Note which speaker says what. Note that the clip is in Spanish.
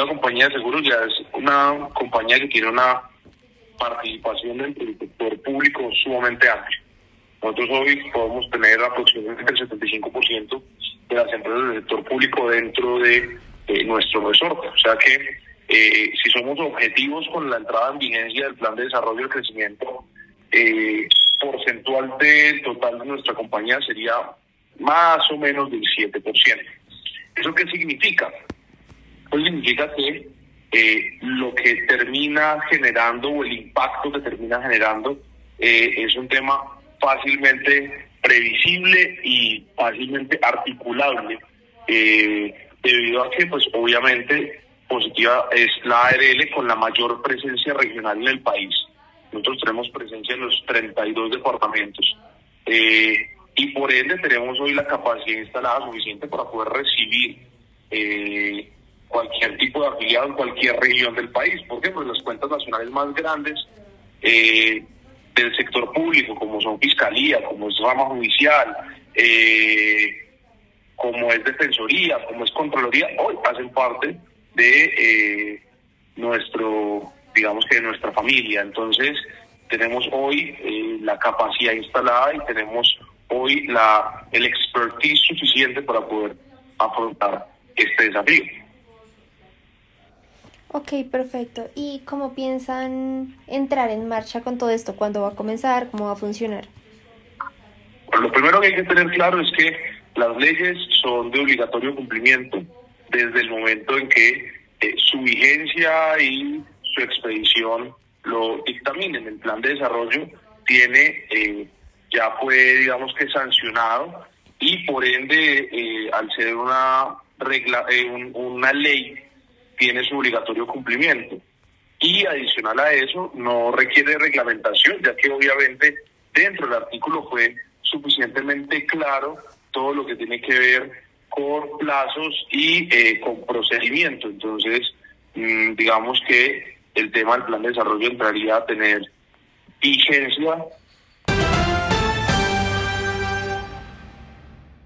Speaker 1: Cooperativa Compañía de Seguros ya es una compañía que tiene una participación dentro del sector público sumamente amplia. Nosotros hoy podemos tener aproximadamente el 75% de las empresas del sector público dentro de nuestro resorte. O sea que eh, si somos objetivos con la entrada en vigencia del plan de desarrollo y crecimiento, eh, porcentual del total de nuestra compañía sería más o menos del 7%. ¿Eso qué significa? Pues que eh, lo que termina generando o el impacto que termina generando eh, es un tema fácilmente previsible y fácilmente articulable, eh, debido a que, pues obviamente, positiva es la ARL con la mayor presencia regional en el país. Nosotros tenemos presencia en los 32 departamentos eh, y por ende tenemos hoy la capacidad instalada suficiente para poder recibir eh, cualquier tipo de afiliado en cualquier región del país. ¿Por? Pues las cuentas nacionales más grandes eh, del sector público, como son Fiscalía, como es Rama Judicial, eh, como es Defensoría, como es Contraloría, hoy hacen parte de eh, nuestro, digamos que de nuestra familia. Entonces, tenemos hoy la capacidad instalada y tenemos hoy la el expertise suficiente para poder afrontar este desafío.
Speaker 2: Ok, perfecto. ¿Y cómo piensan entrar en marcha con todo esto? ¿Cuándo va a comenzar? ¿Cómo va a funcionar?
Speaker 1: Lo primero que hay que tener claro es que las leyes son de obligatorio cumplimiento desde el momento en que eh, su vigencia y su expedición lo dictaminen. El plan de desarrollo tiene, eh, ya fue, digamos que sancionado y por ende, eh, al ser una regla, eh, un, una ley, tiene su obligatorio cumplimiento. Y adicional a eso, no requiere reglamentación, ya que obviamente dentro del artículo fue suficientemente claro todo lo que tiene que ver con plazos y eh, con procedimiento. Entonces, digamos que el tema del plan de desarrollo entraría a tener vigencia